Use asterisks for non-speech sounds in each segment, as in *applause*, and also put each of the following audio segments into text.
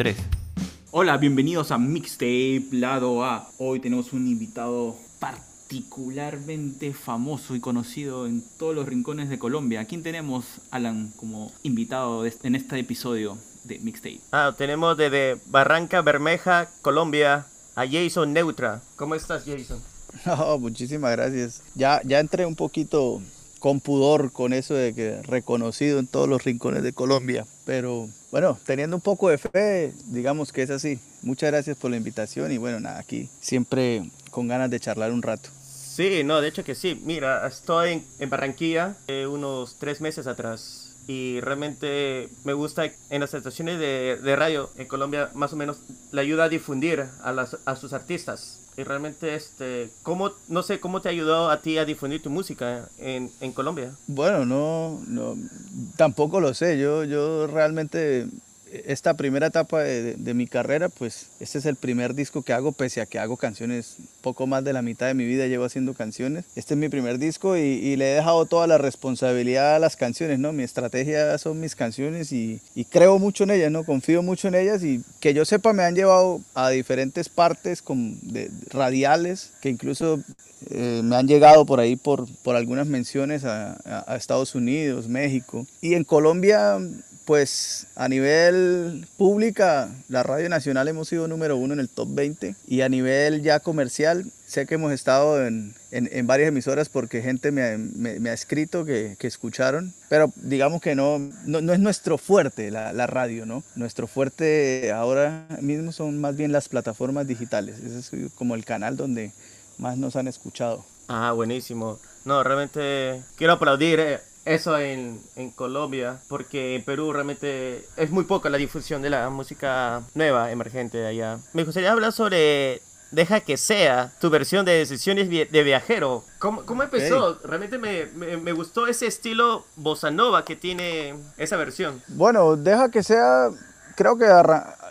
3. Hola, bienvenidos a Mixtape Lado A. Hoy tenemos un invitado particularmente famoso y conocido en todos los rincones de Colombia. ¿A quién tenemos, Alan, como invitado en este episodio de Mixtape? Ah, tenemos desde Barranca Bermeja, Colombia, a Jason Neutra. ¿Cómo estás, Jason? *laughs* Oh, muchísimas gracias. Ya, ya entré un poquito con pudor con eso de que reconocido en todos los rincones de Colombia. Pero bueno, teniendo un poco de fe, digamos que es así. Muchas gracias por la invitación y bueno, nada, aquí siempre con ganas de charlar un rato. Sí, no, de hecho que sí. Mira, estoy en, Barranquilla eh, unos tres meses atrás y realmente me gusta en las estaciones de, de radio en Colombia más o menos le ayuda a difundir a, las, a sus artistas y realmente, este, ¿cómo, no sé, cómo te ayudó a ti a difundir tu música en, en Colombia? Bueno, no, no, tampoco lo sé. Yo, yo realmente esta primera etapa de, mi carrera, pues este es el primer disco que hago, pese a que hago canciones, poco más de la mitad de mi vida llevo haciendo canciones. Este es mi primer disco y, le he dejado toda la responsabilidad a las canciones, ¿no? Mi estrategia son mis canciones y, creo mucho en ellas, ¿no? Confío mucho en ellas y que yo sepa me han llevado a diferentes partes con, de, radiales que incluso eh, me han llegado por ahí por, por algunas menciones a Estados Unidos, México. Y en Colombia pues a nivel pública, la Radio Nacional hemos sido número uno en el top 20 y a nivel ya comercial, sé que hemos estado en, en, varias emisoras porque gente me, me, ha escrito que, que, escucharon, pero digamos que no, no, es nuestro fuerte la, la, radio, ¿no? Nuestro fuerte ahora mismo son más bien las plataformas digitales, ese es como el canal donde más nos han escuchado. Ah, buenísimo. No, realmente quiero aplaudir eh, eso en, en, Colombia, porque en Perú realmente es muy poca la difusión de la música nueva, emergente de allá. Me gustaría hablar sobre Deja que sea tu versión de Decisiones de Viajero. ¿Cómo, cómo empezó? Realmente me, me, me, gustó ese estilo bossa nova que tiene esa versión. Bueno, Deja que sea, creo que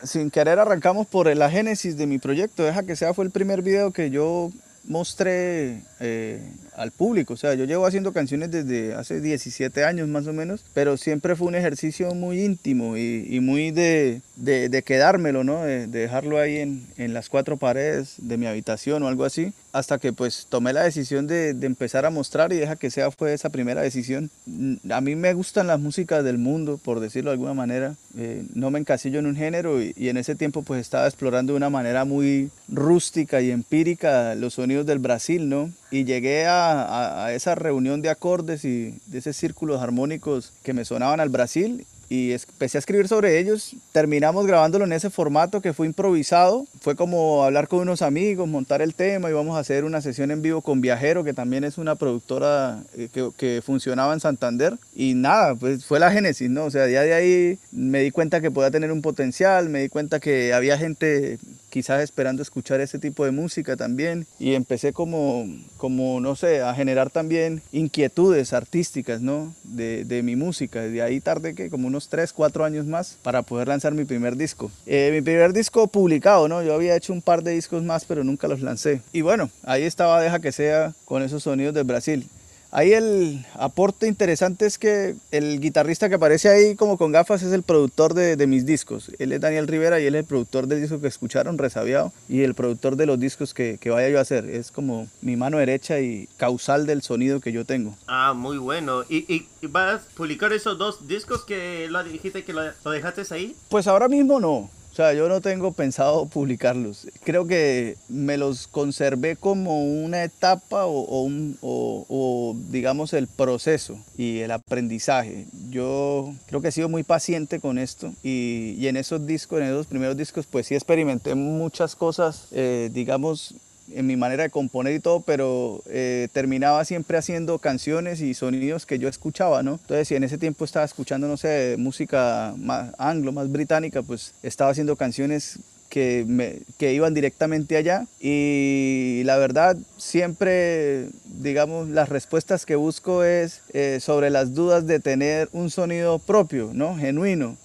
sin querer arrancamos por la génesis de mi proyecto. Deja que sea fue el primer video que yo mostré eh, al público. O sea, yo llevo haciendo canciones desde hace 17 años más o menos, pero siempre fue un ejercicio muy íntimo y, muy de, de, quedármelo, ¿no? De, dejarlo ahí en, en, las cuatro paredes de mi habitación o algo así, hasta que pues tomé la decisión de, de, empezar a mostrar y deja que sea fue esa primera decisión. Mm, a mí me gustan las músicas del mundo, por decirlo de alguna manera. Eh, no me encasillo en un género y, en ese tiempo pues estaba explorando de una manera muy rústica y empírica los sonidos del Brasil, ¿no? y llegué a, a, esa reunión de acordes y de esos círculos armónicos que me sonaban al Brasil y empecé a escribir sobre ellos. Terminamos grabándolo en ese formato que fue improvisado. Fue como hablar con unos amigos, montar el tema y vamos a hacer una sesión en vivo con Viajero, que también es una productora eh, que, que funcionaba en Santander. Y nada, pues fue la génesis, ¿no? O sea, ya de ahí me di cuenta que podía tener un potencial, me di cuenta que había gente quizás esperando escuchar ese tipo de música también y empecé como, como no sé, a generar también inquietudes artísticas, ¿no? De, de mi música. De ahí tarde que como unos 3, 4 años más para poder lanzar mi primer disco. Eh, mi primer disco publicado, ¿no? Yo había hecho un par de discos más, pero nunca los lancé. Y bueno, ahí estaba Deja que sea con esos sonidos de Brasil. Ahí el aporte interesante es que el guitarrista que aparece ahí como con gafas es el productor de, de, mis discos. Él es Daniel Rivera y él es el productor del disco que escucharon, Resabiado, y el productor de los discos que, que, vaya yo a hacer. Es como mi mano derecha y causal del sonido que yo tengo. Ah, muy bueno. ¿Y, y, vas a publicar esos dos discos que lo dijiste que lo, lo dejaste ahí? Pues ahora mismo no. O sea, yo no tengo pensado *laughs* publicarlos. Creo que me los conservé como una etapa o, un, o, digamos el proceso y el aprendizaje. Yo creo que he sido muy paciente con esto y, y en esos discos, en esos primeros discos, pues sí experimenté muchas cosas, eh, digamos, en mi manera de componer y todo, pero eh, terminaba siempre haciendo canciones y sonidos que yo escuchaba, ¿no? Entonces, si en ese tiempo estaba escuchando, no sé, música más anglo, más británica, pues estaba haciendo canciones que, me, que iban directamente allá y la verdad siempre, digamos, las respuestas que busco es eh, sobre las dudas de tener un sonido propio, ¿no? Genuino.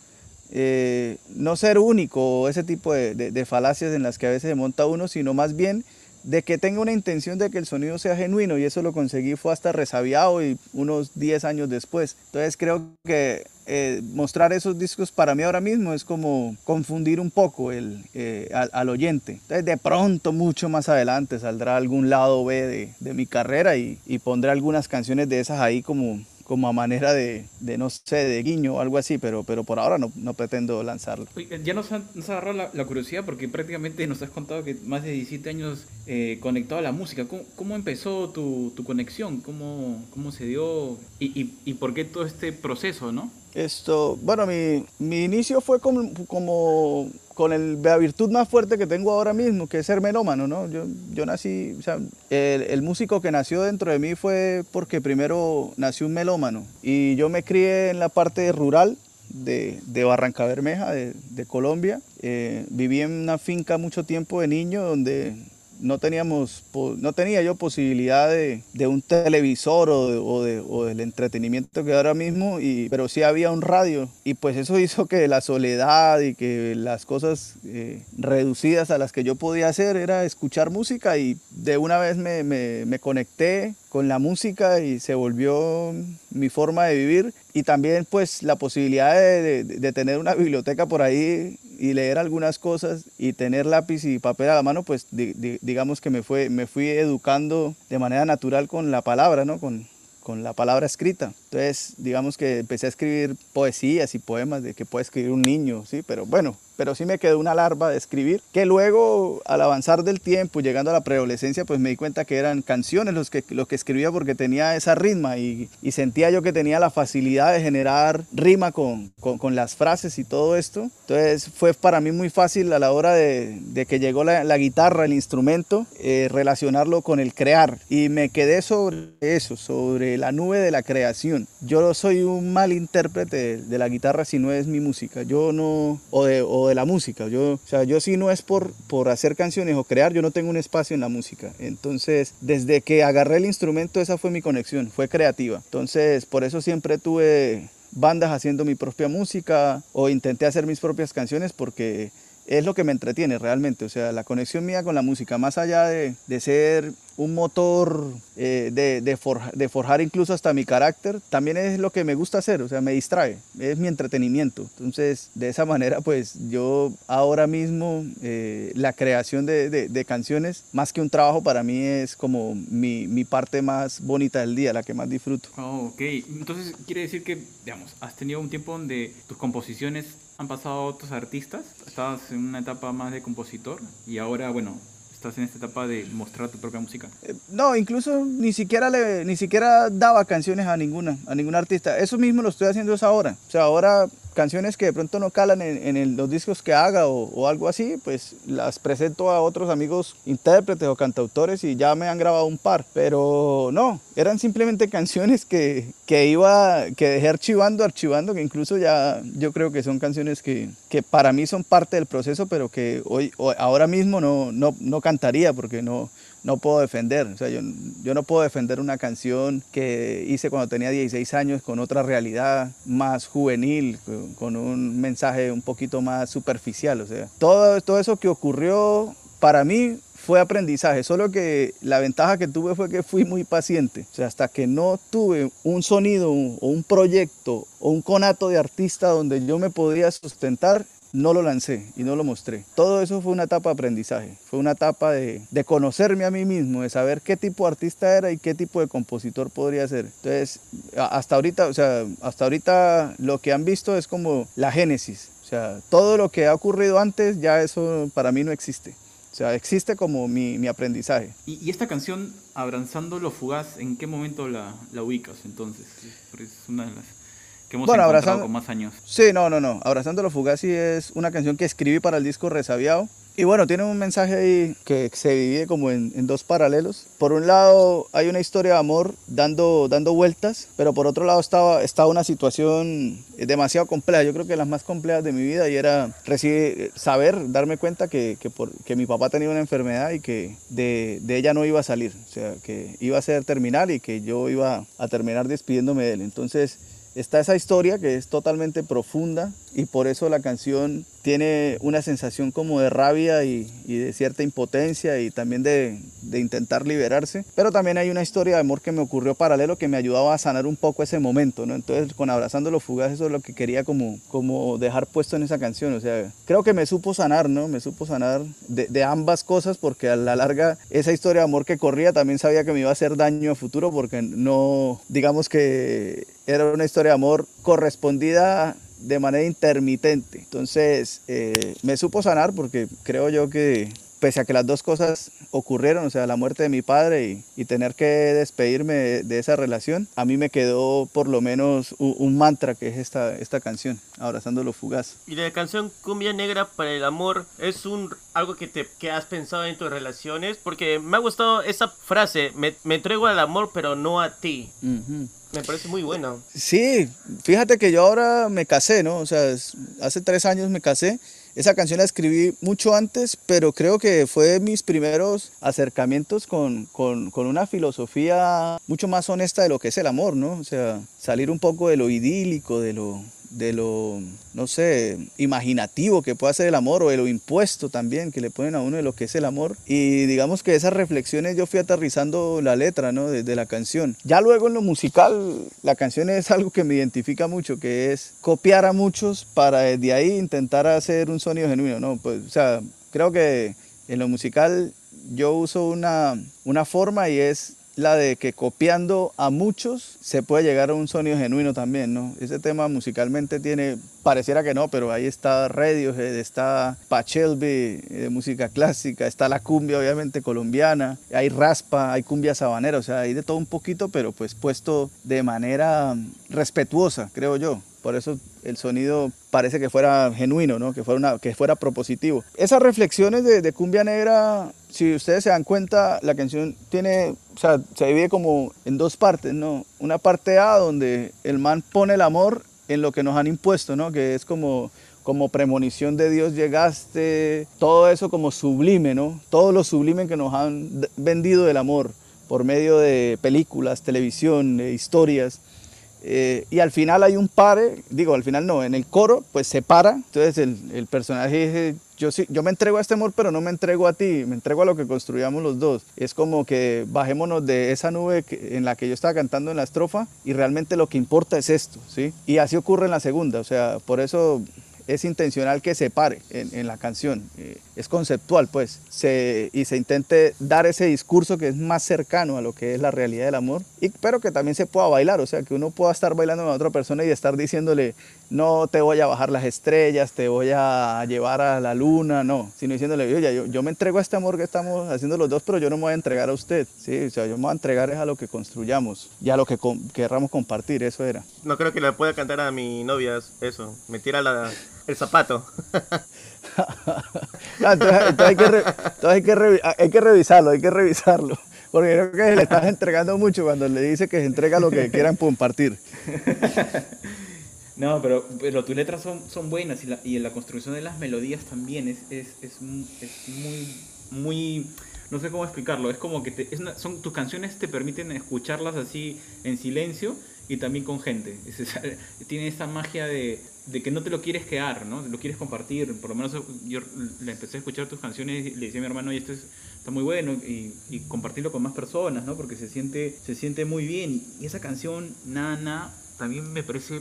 Eh, no ser único, ese tipo de, de, de, falacias en las que a veces se monta uno, sino más bien de que tenga una intención de que el sonido sea genuino y eso lo conseguí fue hasta resabiado y unos 10 años después. Entonces creo que eh, mostrar esos discos para mí ahora mismo es como confundir un poco el, eh, al, oyente. Entonces de pronto, mucho más adelante, saldrá algún lado B de, de mi carrera y, y pondré algunas canciones de esas ahí como como a manera de, de, no sé, de guiño o algo así, pero, pero por ahora no, no pretendo lanzarlo. ya nos, ha, nos agarrado la, la, curiosidad porque prácticamente nos has contado que más de 17 años eh, conectado a la música. ¿Cómo, cómo empezó tu, tu, conexión? ¿Cómo, ¿Cómo se dio? Y, y, ¿Y por qué todo este proceso, no? Esto, bueno, mi, mi inicio fue como, como con el, la virtud más fuerte que tengo ahora mismo, que es ser melómano, ¿no? Yo, yo nací, o sea, el, el, músico que nació dentro de mí fue porque primero nació un melómano y yo me crié en la parte rural de, de Barranca Bermeja, de, de Colombia. Eh, viví en una finca mucho tiempo de niño donde no teníamos, no tenía yo posibilidad de, de un televisor o, de, o, de, o, del entretenimiento que ahora mismo, y, pero sí había un radio. Y pues eso *laughs* hizo que la soledad y que las cosas eh, reducidas a las que yo podía hacer era escuchar música y de una vez me, me conecté con la música y se volvió mi forma de vivir y también pues la posibilidad de, de, tener una biblioteca por ahí y leer algunas cosas y tener lápiz y papel a la mano pues di, digamos que me, fue, me fui educando de manera natural con la palabra, ¿no? con, con la palabra escrita. Entonces, digamos que empecé a escribir poesías y poemas de que puede escribir un niño, ¿sí? Pero bueno, pero sí me quedó una larva de escribir, que luego al avanzar del tiempo, llegando a la preadolescencia, pues me di cuenta que eran canciones los que, los que escribía porque tenía esa rima y, y sentía yo que tenía la facilidad de generar rima con, con, con, las frases y todo esto. Entonces fue para mí muy fácil a la hora de, de que llegó la, la, guitarra, el instrumento, eh, relacionarlo con el crear. Y me quedé sobre eso, sobre la nube de la creación. Yo soy un mal intérprete de, de la guitarra si no es mi música. Yo no, o de, o de la música. Yo, o sea, yo si no es por, por hacer canciones o crear, yo no tengo un espacio en la música. Entonces, desde que agarré el instrumento, esa fue mi conexión, fue creativa. Entonces, por eso siempre tuve bandas haciendo mi propia música o intenté hacer mis propias canciones porque es lo que me entretiene realmente. O sea, la conexión mía con la música, más allá de, de ser un motor eh, de, de, forja, de, forjar incluso hasta mi carácter, también es lo que me gusta hacer, o sea, me distrae, es mi entretenimiento. Entonces, de esa manera, pues yo ahora mismo eh, la creación de, de, canciones, más que un trabajo, para mí es como mi, mi, parte más bonita del día, la que más disfruto. Oh, ok, entonces quiere decir que, digamos, has tenido un tiempo donde tus composiciones han pasado a otros artistas, estabas en una etapa más de compositor y ahora, bueno, estás en esta etapa de mostrar tu propia música? Eh, no, incluso ni siquiera le, ni siquiera daba canciones a ninguna, a ningún artista. Eso mismo lo estoy haciendo es ahora. O sea, ahora canciones que de pronto no calan en, los discos que haga o, algo así, pues las presento a otros amigos intérpretes o cantautores y ya me han grabado un par. Pero no, eran simplemente *laughs* canciones que, que iba, que dejé archivando, archivando, que incluso ya yo creo que son canciones que, que para mí son parte del proceso, pero que hoy, ahora mismo no, no, no cantaría porque no, no puedo defender. O sea, yo, yo no puedo defender una canción que hice cuando tenía 16 años con otra realidad más juvenil, con, un mensaje un poquito más superficial. O sea, todo, todo eso que ocurrió para mí fue aprendizaje, solo que la ventaja que tuve fue que fui muy paciente. O sea, hasta que no tuve un sonido o un proyecto o un conato de artista donde yo me podía sustentar, no lo lancé y no lo mostré. Todo eso fue una etapa de aprendizaje, fue una etapa de, de, conocerme a mí mismo, de saber qué tipo de artista era y qué tipo de compositor podría ser. Entonces, hasta ahorita, o sea, hasta ahorita lo que han visto es como la génesis. O sea, todo lo que ha ocurrido antes, ya eso para mí no existe. O sea, existe como mi, mi aprendizaje. ¿Y, ¿Y, esta canción, Abrazando lo Fugaz, en qué momento la, la ubicas entonces? Porque es una de las que hemos bueno, encontrado con más años. Sí, no, no, no. Abrazando lo Fugazi es una canción que escribí para el disco Resabiado. Y bueno, tiene un mensaje ahí que se divide como en, en, dos paralelos. Por un lado hay una historia de amor dando, dando vueltas, pero por otro lado estaba, estaba una situación demasiado compleja, yo creo que las más complejas de mi vida y era recibir, saber, darme cuenta que, que, por, que mi papá tenía una enfermedad y que de, de, ella no iba a salir, o sea, que iba a ser terminal y que yo iba a terminar despidiéndome de él. Entonces está esa historia que es totalmente profunda y por eso la canción tiene una sensación como de rabia y, de cierta impotencia y también de, intentar liberarse. Pero también hay una historia de amor que me ocurrió paralelo que me ayudaba a sanar un poco ese momento, ¿no? Entonces con Abrazando los Fugaz eso es lo que quería como, como dejar puesto en esa canción. O sea, creo que me supo sanar, ¿no? Me supo sanar de, ambas cosas porque a la larga esa historia de amor que corría también sabía que me iba a hacer daño a futuro porque no, digamos que era una historia de amor correspondida de manera intermitente. Entonces eh, me supo sanar porque creo yo que pese a que las dos cosas ocurrieron, o sea, la muerte de mi padre y, tener que despedirme de, esa relación, a mí me quedó por lo menos un, mantra que es esta, esta canción, Abrazando lo fugaz. Y la canción Cumbia Negra para el Amor es un algo que, te, que has pensado en tus relaciones, porque me ha gustado esa frase, me, entrego al amor pero no a ti. Me parece muy bueno. Sí, fíjate que yo ahora me casé, ¿no? O sea, hace tres años me casé esa canción la escribí mucho antes, pero creo que fue mis primeros acercamientos con, con, con, una filosofía mucho más honesta de lo que es el amor, ¿no? O sea, salir un poco de lo idílico, de lo, de lo, no sé, imaginativo que puede ser el amor o de lo impuesto también que le ponen a uno de lo que es el amor. Y digamos que esas reflexiones yo fui aterrizando la letra, ¿no? De, la canción. Ya luego en lo musical, la canción es algo que me identifica mucho, que es copiar a muchos para desde ahí intentar hacer un sonido genuino, ¿no? Pues, o sea, creo que en lo musical yo uso una, una forma y es la de que copiando a muchos se puede llegar a un sonido genuino también, ¿no? Ese tema musicalmente tiene, pareciera que no, pero ahí está Radiohead, está Pachelby eh, de música clásica, está la cumbia obviamente colombiana, hay raspa, hay cumbia sabanera, o sea, hay de todo un poquito, pero pues puesto de manera respetuosa, creo yo. Por eso el sonido parece que fuera genuino, ¿no? que, fuera que fuera propositivo. Esas reflexiones de, cumbia negra, si ustedes se dan cuenta, la canción tiene, o sea, se divide como en dos partes, ¿no? Una parte A donde el man pone el amor en lo que nos han impuesto, ¿no? Que es como como premonición de Dios llegaste, todo eso como sublime, ¿no? Todo lo sublime que nos han vendido del amor por medio de películas, televisión, historias. Eh, y al final hay un pare, digo, al final no, en el coro, pues se para. Entonces el, el, personaje dice, yo, sí, yo me entrego a este amor, pero no me entrego a ti, me entrego a lo que construyamos los dos. Es como que bajémonos de esa nube en la que yo estaba cantando en la estrofa y realmente lo que importa es esto, ¿sí? Y así ocurre en la segunda, o sea, por eso es intencional que se pare en, la canción, eh, es conceptual pues, se, y se intente dar ese discurso que es más cercano a lo que es la realidad del amor, y, pero que también se pueda bailar, o sea, que uno pueda estar bailando con otra persona y estar diciéndole, no te voy a bajar las estrellas, te voy a llevar a la luna, no, sino diciéndole, oye, yo, yo me entrego a este amor que estamos haciendo los dos, pero yo no me voy a entregar a usted, ¿sí? o sea, yo me voy a entregar es a lo que construyamos y a lo que querramos compartir, eso era. No creo que le pueda cantar a mi novia eso, me tira la el zapato. *laughs* Ah, entonces, hay, que hay, que hay, que revisarlo, hay que revisarlo. Porque creo que le estás entregando mucho cuando le dice que se entrega lo que quieran compartir. No, pero, pero tus letras son, son buenas y, la, y la construcción de las melodías también es, es, es, muy, muy, no sé cómo explicarlo, es como que te, son, tus canciones te permiten escucharlas así en silencio y también con gente. *laughs* tiene esa magia de, de que no te lo quieres quedar, ¿no? Lo quieres compartir. Por lo menos yo le empecé a escuchar tus canciones y le decía a mi hermano, y esto está muy bueno, y, compartirlo con más personas, ¿no? Porque se siente, se siente muy bien. Y, esa canción, Nana, también me parece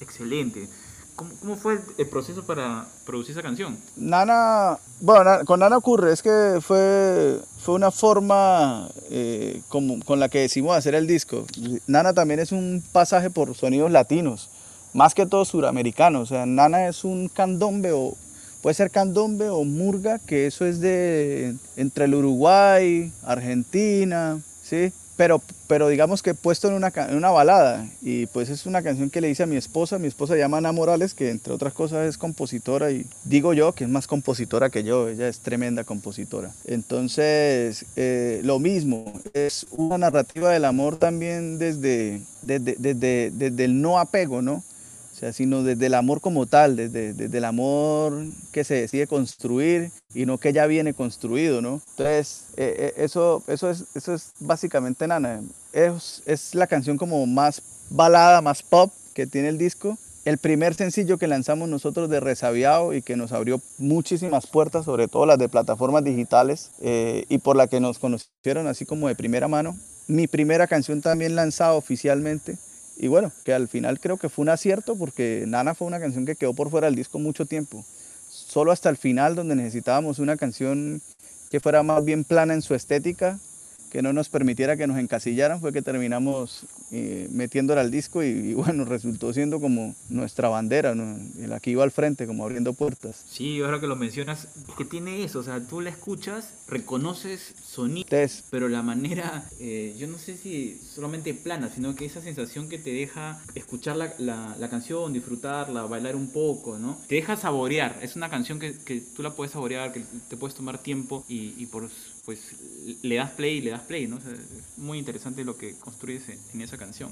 excelente. ¿Cómo, ¿Cómo, fue el proceso para producir esa canción? Nana, bueno, con Nana ocurre, es que fue, fue una forma eh, como, con la que decimos hacer el disco. Nana también es un pasaje por sonidos latinos más que todo suramericano. O sea, nana es un candombe o puede ser candombe o murga, que eso es de entre el Uruguay, Argentina, ¿sí? Pero, pero digamos que puesto en una, en una balada. Y pues es una canción que le hice a mi esposa. Mi esposa se llama Ana Morales, que entre otras cosas es compositora. Y digo yo que es más compositora que yo. Ella es tremenda compositora. Entonces, eh, lo mismo. Es una narrativa del amor también desde, desde, desde, desde el no apego, ¿no? Sea, sino desde el amor como tal, desde, desde, el amor que se decide construir y no que ya viene construido, ¿no? Entonces, eh, eh, eso, eso, es, eso es básicamente Nana. Es, es la canción como más balada, más pop que tiene el disco. el primer sencillo que lanzamos nosotros de Resabiado y que nos abrió muchísimas puertas, sobre todo las de plataformas digitales eh, y por la que nos conocieron así como de primera mano. Mi primera canción también lanzada oficialmente. Y bueno, que al final creo que fue un acierto porque Nana fue una canción que quedó por fuera del disco mucho tiempo. Solo hasta el final donde necesitábamos una canción que fuera más bien plana en su estética, que no nos permitiera que nos encasillaran, fue que terminamos eh, metiéndola al disco y, bueno, *laughs* resultó siendo como nuestra bandera, ¿no? la que iba al frente, como abriendo puertas. Sí, ahora que lo mencionas, que tiene eso, o sea, tú la escuchas, reconoces sonidos, pero la manera, eh, yo no sé si solamente plana, sino que esa sensación que te deja escuchar la, la, canción, disfrutarla, bailar un poco, ¿no? Te deja saborear, es una canción que, que tú la puedes saborear, que te puedes tomar tiempo y, y por pues le das play y le das play, ¿no? es muy interesante lo que construyes en esa canción.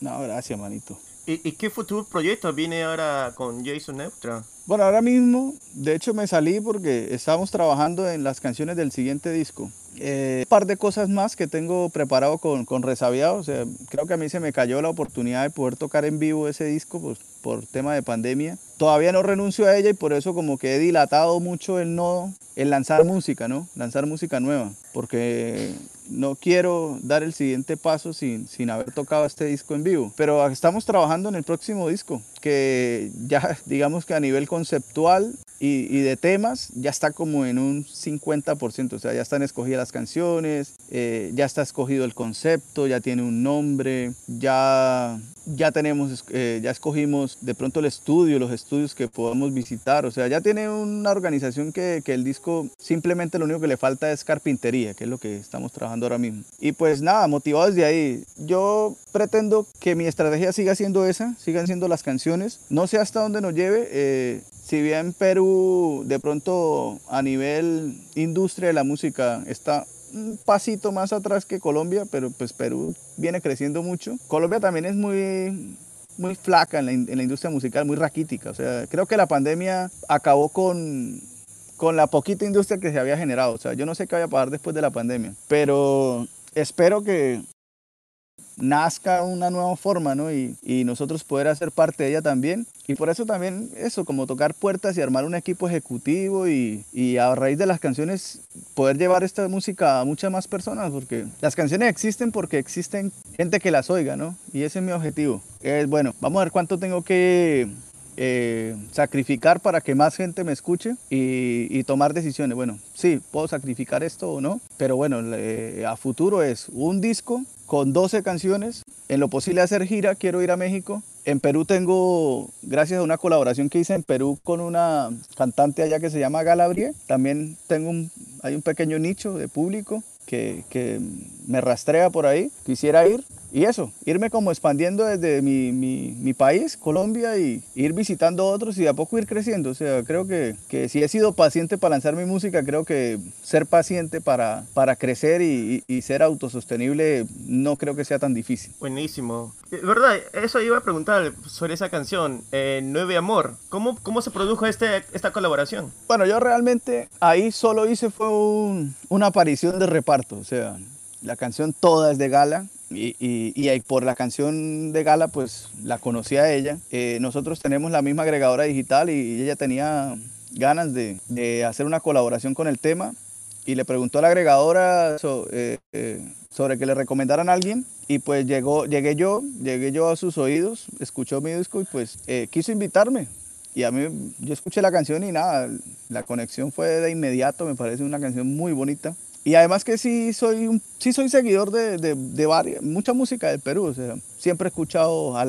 ¿no? no, gracias, manito. ¿Y, ¿Y, qué futuro proyecto viene ahora con Jason Neutra? Bueno, ahora mismo, de hecho me salí porque estamos trabajando en las canciones del siguiente disco. Eh, un par de cosas más que tengo preparado con, con Resabiado. O sea, creo que a mí se me cayó la oportunidad de poder tocar en vivo ese disco pues, por tema de pandemia. Todavía no renuncio a ella y por eso como que he dilatado mucho el no, el lanzar música, ¿no? Lanzar música nueva. Porque no quiero dar el siguiente paso sin, sin haber tocado este disco en vivo. Pero estamos trabajando en el próximo disco, que ya digamos que a nivel conceptual y, de temas ya está como en un 50%, o sea, ya están escogidas las canciones, eh, ya está escogido el concepto, ya tiene un nombre, ya, ya tenemos, eh, ya escogimos de pronto el estudio, los estudios que podamos visitar, o sea, ya tiene una organización que, que el disco simplemente lo único que le falta es carpintería, que es lo que estamos trabajando ahora mismo. Y pues nada, motivado desde ahí, yo pretendo que mi estrategia siga siendo esa, sigan siendo las canciones, no sé hasta dónde nos lleve, eh, si bien Perú de pronto a nivel industria de la música está un pasito más atrás que Colombia, pero pues Perú viene creciendo mucho. Colombia también es muy, muy flaca en la, industria musical, muy raquítica. O sea, creo que la pandemia acabó con, con la poquita industria que se había generado. O sea, yo no sé qué vaya a pasar después de la pandemia, pero espero que nazca una nueva forma, ¿no? Y, y, nosotros poder hacer parte de ella también. Y por eso también eso, como tocar puertas y armar un equipo ejecutivo y, y, a raíz de las canciones poder llevar esta música a muchas más personas, porque las canciones existen porque existen gente que las oiga, ¿no? Y ese es mi objetivo. Es, bueno, vamos a ver cuánto tengo que eh, sacrificar para que más gente me escuche y, y, tomar decisiones. Bueno, sí, puedo sacrificar esto o no, pero bueno, a futuro es un disco con 12 canciones. En lo posible hacer gira, quiero ir a México. En Perú tengo, gracias a una colaboración que hice en Perú con una cantante allá que se llama Galabrie, también tengo un, hay un pequeño nicho de público que, que me rastrea por ahí. Quisiera ir, y eso, irme como expandiendo desde mi, mi, mi, país, Colombia, y ir visitando otros y de a poco ir creciendo. O sea, creo que, que si he sido paciente para lanzar mi música, creo que ser paciente para, para crecer y, y, ser autosostenible no creo que sea tan difícil. Buenísimo. Eh, ¿Verdad? Eso iba a preguntar sobre esa canción, eh, Nueve Amor. ¿Cómo, cómo se produjo este, esta colaboración? Bueno, yo realmente ahí solo hice fue un, una aparición de reparto. O sea, la canción toda es de Gala y, y, y, por la canción de Gala, pues la conocí a ella. Eh, nosotros tenemos la misma agregadora digital y ella tenía ganas de, de, hacer una colaboración con el tema y le preguntó a la agregadora eh, eh, sobre que le recomendaran a alguien y pues llegó, llegué yo, llegué yo a sus oídos, escuchó mi disco y pues quiso invitarme. Y a mí, yo escuché la canción y nada, la conexión fue de inmediato, me parece una canción muy bonita. Y además que sí soy, un, sí soy seguidor de, de, de varias, mucha música del Perú. O sea, siempre he escuchado a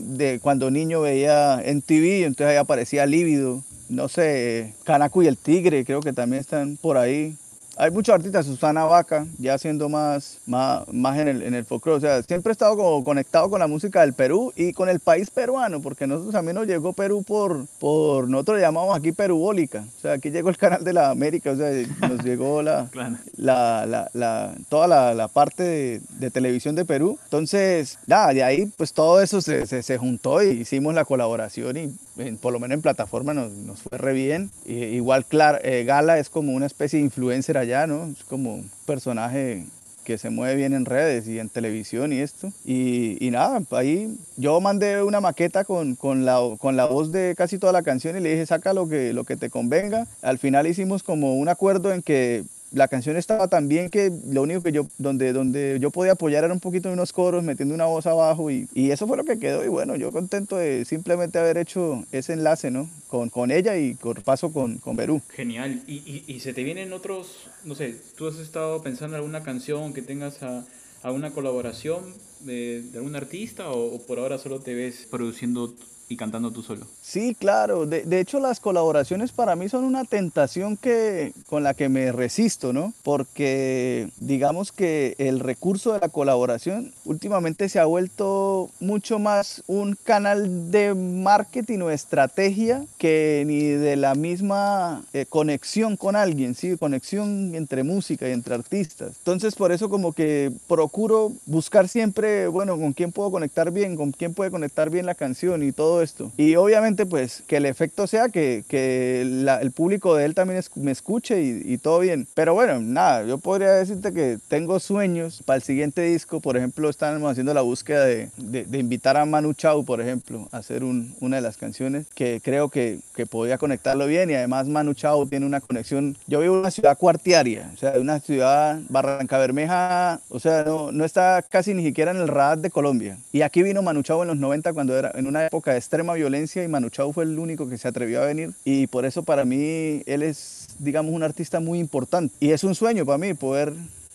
de cuando niño veía en TV, entonces ahí aparecía Lívido. No sé, Canacu y el Tigre, creo que también están por ahí hay muchos artistas, Susana Vaca, ya siendo más, más, más en, el, en el folclore. O sea, siempre he estado como conectado con la música del Perú y con el país peruano, porque nosotros también nos llegó Perú por, por nosotros le llamamos aquí Perubólica. O sea, aquí llegó el canal de la América, o sea, nos llegó la, *laughs* la, la, la, toda la, la parte de, de, televisión de Perú. Entonces, nada, de ahí pues todo eso se, se, se juntó y hicimos la colaboración y en, por lo menos en plataforma nos, nos fue re bien. Y, igual, claro, eh, Gala es como una especie de influencer allá, ¿no? Es como un personaje que se mueve bien en redes y en televisión y esto. Y, y nada, ahí yo mandé una maqueta con, con, la, con la voz de casi toda la canción y le dije, saca lo que, lo que te convenga. Al final hicimos como un acuerdo en que la canción estaba tan bien que lo único que yo, donde, donde yo podía apoyar era un poquito de unos coros, metiendo una voz abajo y, y, eso fue lo que quedó y bueno, yo contento de simplemente haber hecho ese enlace, ¿no? Con, con ella y con paso con, con Perú. Genial. ¿Y, y, se te vienen otros, no sé, tú has estado pensando en alguna canción que tengas a, a una colaboración de, de algún artista o por ahora solo te ves produciendo y cantando tú solo. Sí, claro. De, de, hecho, las colaboraciones para mí son una tentación que, con la que me resisto, ¿no? Porque digamos que el recurso de la colaboración últimamente se ha vuelto mucho más un canal de marketing o estrategia que ni de la misma eh, conexión con alguien, ¿sí? Conexión entre música y entre artistas. Entonces, por eso como que procuro buscar siempre, bueno, con quién puedo conectar bien, con quién puede conectar bien la canción y todo esto. Y obviamente pues que el efecto sea que, que la, el público de él también es, me escuche y, y, todo bien. Pero bueno, nada, yo podría decirte que tengo sueños para el siguiente disco. Por ejemplo, estamos haciendo la búsqueda de, de, de invitar a Manu Chao, por ejemplo, a hacer un, una de las canciones que creo que, que podría conectarlo bien. Y además Manu Chao tiene una conexión. Yo vivo en una ciudad cuartiaria, o sea, una ciudad Barranca Bermeja, o sea, no, no está casi ni siquiera en el radar de Colombia. Y aquí vino Manu Chao en los 90 cuando era en una época de extrema violencia y Manu Chao fue el único que se atrevió a venir. Y por eso para mí él es, digamos, un artista muy importante. Y es un sueño para mí poder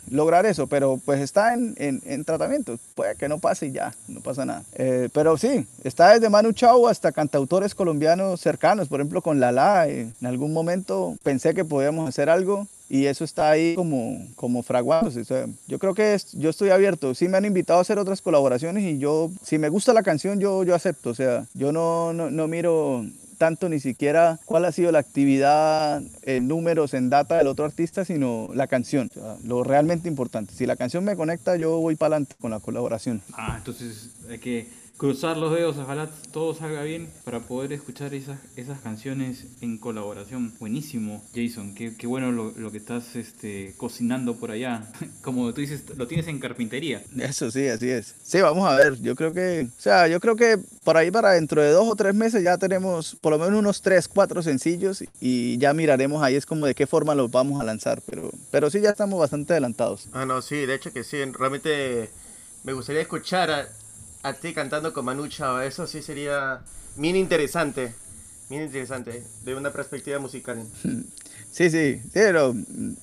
lograr eso, pero pues está en, en, en, tratamiento, puede que no pase y ya, no pasa nada. Eh, pero sí, está desde Manu Chao hasta cantautores colombianos cercanos, por ejemplo con Lala, eh, en algún momento pensé que podíamos hacer algo y eso está ahí como, como fraguándose. O yo creo que yo estoy abierto. Sí me han invitado a hacer otras colaboraciones y yo, si me gusta la canción, yo, yo acepto. O sea, yo no, no, no miro tanto ni siquiera cuál ha sido la actividad en números, en data del otro artista, sino la canción, lo realmente importante. Si la canción me conecta, yo voy para adelante con la colaboración. Ah, entonces hay que cruzar los dedos, ojalá todo salga bien para poder escuchar esas, esas canciones en colaboración. Buenísimo, Jason, qué, qué bueno lo, lo, que estás este, cocinando por allá. *laughs* Como tú dices, lo tienes en carpintería. Eso sí, así es. Sí, vamos a ver, yo creo que, o sea, yo creo que por ahí para dentro de dos o tres meses ya tenemos por lo menos unos tres, cuatro sencillos y ya miraremos ahí es como de qué forma los vamos a lanzar, pero, pero sí ya estamos bastante adelantados. Ah, no, sí, de hecho que sí, realmente me gustaría escuchar a, a ti cantando con Manu Chao, eso sí sería bien interesante, bien interesante, de una perspectiva musical. *laughs* Sí, sí, pero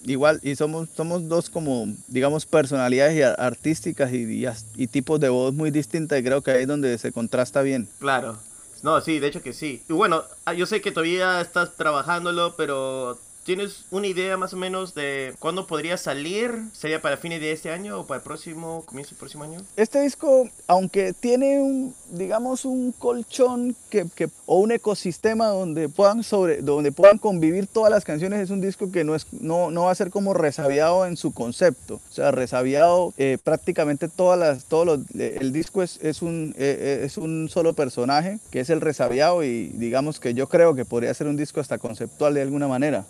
igual, y somos, somos dos como, digamos, personalidades artísticas y, y, y tipos de voz muy distintas y creo que ahí es donde se contrasta bien. Claro, no, sí, de hecho que sí. Y bueno, ah, yo sé que todavía estás trabajándolo, pero ¿Tienes una idea más o menos de cuándo podría salir? ¿Sería para fines de este año o para el próximo, comienzo del próximo año? Este disco, aunque tiene un, digamos, un colchón que, que, o un ecosistema donde puedan, sobre, donde puedan convivir todas las canciones, es un disco que no, es, no, no va a ser como resabiado en su concepto. O sea, resabiado eh, prácticamente todas las, todos los, el disco es, es, un, eh, es un solo personaje, que es el resabiado y digamos que yo creo que podría ser un disco hasta conceptual de alguna manera.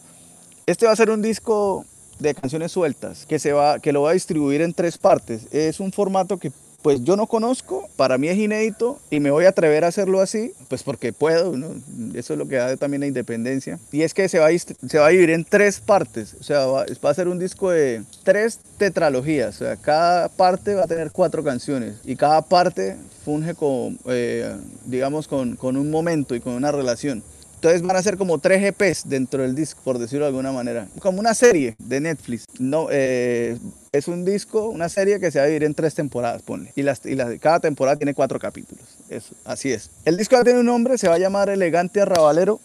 Este va a ser un disco de canciones sueltas que, se va, que lo va a distribuir en tres partes. Es un formato que pues yo no conozco, para mí es inédito y me voy a atrever a hacerlo así, pues porque puedo, ¿no? eso es lo que da también la independencia. Y es que se va a, se va a dividir en tres partes, o sea, va, va, a ser un disco de tres tetralogías, o sea, cada parte va a tener cuatro canciones y cada parte funge con, eh, digamos, con, con un momento y con una relación. Entonces van a ser como tres EPs dentro del disco, por decirlo de alguna manera. Como una serie de Netflix. No, eh, es un disco, una serie que se va a dividir en tres temporadas, ponle. Y, las, y las, cada temporada tiene cuatro capítulos. Eso, así es. El disco ya tiene un nombre, se va a llamar Elegante Arrabalero.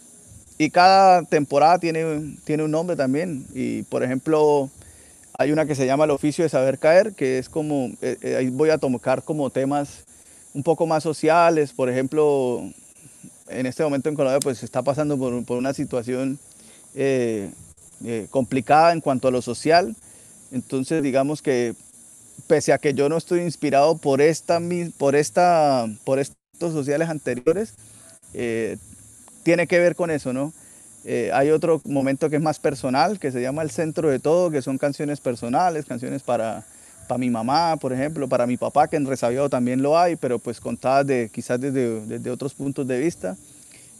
Y cada temporada tiene, tiene un nombre también. Y por ejemplo, hay una que se llama El oficio de saber caer, que es como, eh, eh, ahí voy a tocar como temas un poco más sociales. Por ejemplo, en este momento en Colombia pues está pasando por, por una situación eh, eh, complicada en cuanto a lo social. Entonces digamos que pese a que yo no estoy inspirado por, esta, por, esta, por estos sociales anteriores, eh, tiene que ver con eso, ¿no? Eh, hay otro momento que es más personal, que se llama El Centro de Todo, que son canciones personales, canciones para, para mi mamá, por ejemplo, para mi papá, que en Resabiado también lo hay, pero pues contadas de, quizás desde, desde otros puntos de vista.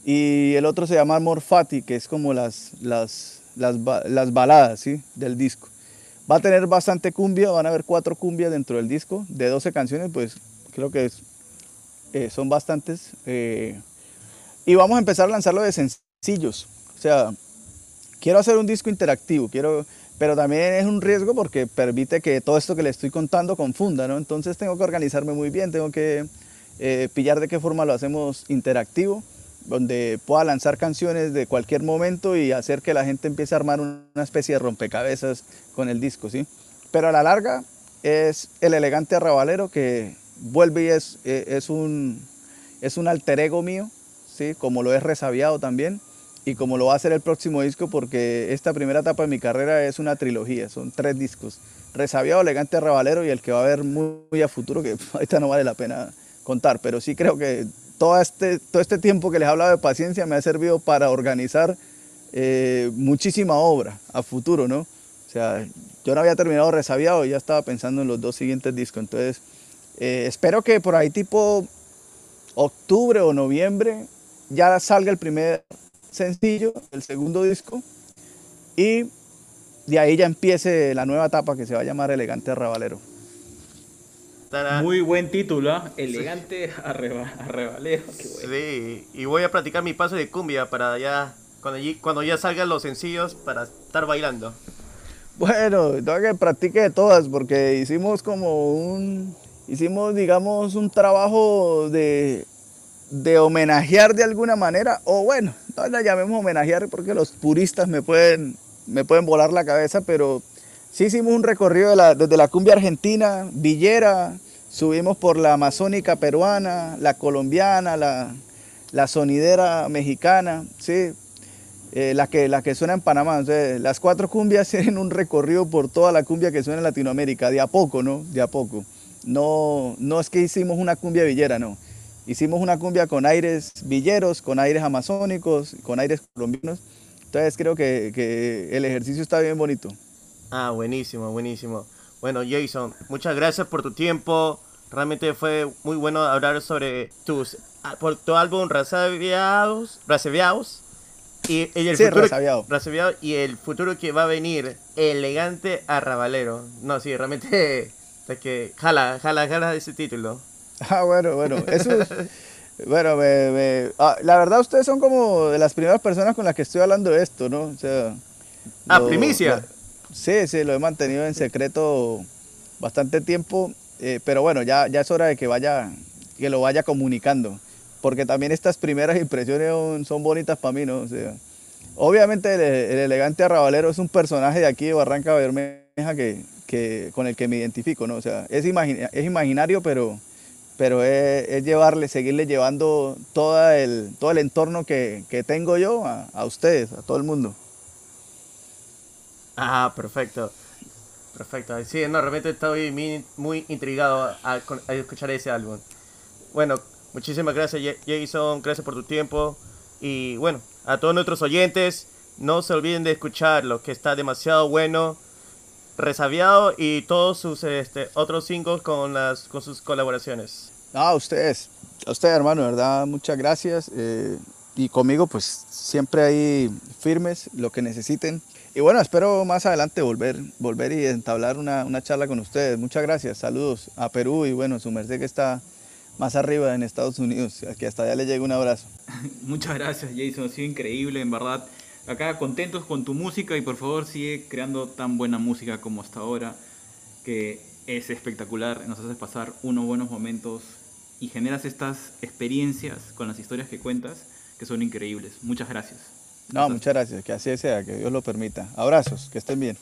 Y el otro se llama Morfati, que es como las, las, las, las baladas ¿sí? del disco. Va a tener bastante cumbia, van a haber cuatro cumbias dentro del disco, de 12 canciones, pues creo que es, eh, son bastantes. Eh, y vamos a empezar a lanzarlo de sencillos. O sea, quiero hacer un disco interactivo, quiero, pero también es un riesgo porque permite que todo esto que le estoy contando confunda, ¿no? Entonces tengo que organizarme muy bien, tengo que eh, pillar de qué forma lo hacemos interactivo, donde pueda lanzar canciones de cualquier momento y hacer que la gente empiece a armar una especie de rompecabezas con el disco, ¿sí? Pero a la larga es el elegante arrabalero que vuelve y es, eh, es, un, es un alter ego mío, ¿sí? Como lo es resabiado también y como lo va a hacer el próximo disco, porque esta primera etapa de mi carrera es una trilogía, son tres discos. Resabiado, Elegante Rabalero y el que va a haber muy, a futuro, que *laughs* ahorita no vale la pena contar, pero sí creo que todo este, todo este tiempo que les he hablado de paciencia me ha servido para organizar eh, muchísima obra a futuro, ¿no? O sea, yo no había terminado Resabiado y ya estaba pensando en los dos siguientes discos, entonces eh, espero que por ahí tipo octubre o noviembre ya salga el primer sencillo, el segundo disco, y de ahí ya empiece la nueva etapa que se va a llamar Elegante Arrabalero. Muy buen título, ¿ah? Elegante Arrabalero. Sí, y voy a practicar mi paso de cumbia para ya, cuando, cuando ya salgan los sencillos, para estar bailando. Bueno, tengo que practique de todas porque hicimos como un, hicimos digamos un trabajo de de homenajear de alguna manera, o bueno, no la llamemos homenajear porque los puristas me pueden, me pueden volar la cabeza, pero sí hicimos un recorrido desde la cumbia argentina, villera, subimos por la amazónica peruana, la colombiana, la, sonidera mexicana, sí, eh, la, que, la que suena en Panamá. las cuatro cumbias *laughs* tienen un recorrido por toda la cumbia que suena en Latinoamérica, de a poco, ¿no? De a poco. No, no es que hicimos una cumbia villera, no. Hicimos una cumbia con aires villeros, con aires amazónicos, con aires colombianos. Entonces creo que, el ejercicio está bien bonito. Ah, buenísimo, buenísimo. Bueno, Jason, muchas gracias por tu tiempo. Realmente fue muy bueno hablar sobre tus, ah, por tu álbum Rasaviados, Rasaviados y, el futuro, y el futuro que va a venir, elegante arrabalero. No, sí, realmente, *laughs* es que jala, jala, jala ese título. *laughs* Ah, bueno, bueno, eso bueno, me, ah, la verdad ustedes son como de las primeras personas con las que estoy hablando de esto, ¿no? O sea, ah, primicia. sí, sí, lo he mantenido en secreto bastante tiempo, eh, pero bueno, ya, ya es hora de que vaya, que lo vaya comunicando, porque también estas primeras impresiones son, bonitas para mí, ¿no? O sea, obviamente el, elegante arrabalero es un personaje de aquí de Barranca Bermeja que, que, con el que me identifico, ¿no? O sea, es, es imaginario, pero pero es, llevarle, seguirle llevando todo el, todo el entorno que, tengo yo a, ustedes, a todo el mundo. Ah, perfecto. Perfecto. Sí, no, realmente estoy muy, intrigado a, escuchar ese álbum. Bueno, muchísimas gracias Jason, gracias por tu tiempo. Y bueno, a todos nuestros oyentes, no se olviden de escucharlo, que está demasiado bueno. Resabiado y todos sus este, otros singles con, las, con sus colaboraciones. a ustedes, a ustedes hermano, verdad, muchas gracias. Eh, y conmigo pues siempre ahí firmes, lo que necesiten. Y bueno, espero más adelante volver, volver y entablar una, una charla con ustedes. Muchas gracias, saludos a Perú y bueno, su merced que está más arriba en Estados Unidos, que hasta allá le llegue un abrazo. *laughs* Muchas gracias Jason, ha sido increíble, en verdad acá contentos con tu música y por favor sigue creando tan buena música como hasta ahora, que es espectacular, nos haces pasar unos buenos momentos y generas estas experiencias con las historias que cuentas que son increíbles. Muchas gracias. No, muchas gracias, que así sea, que Dios lo permita. Abrazos, que estén bien.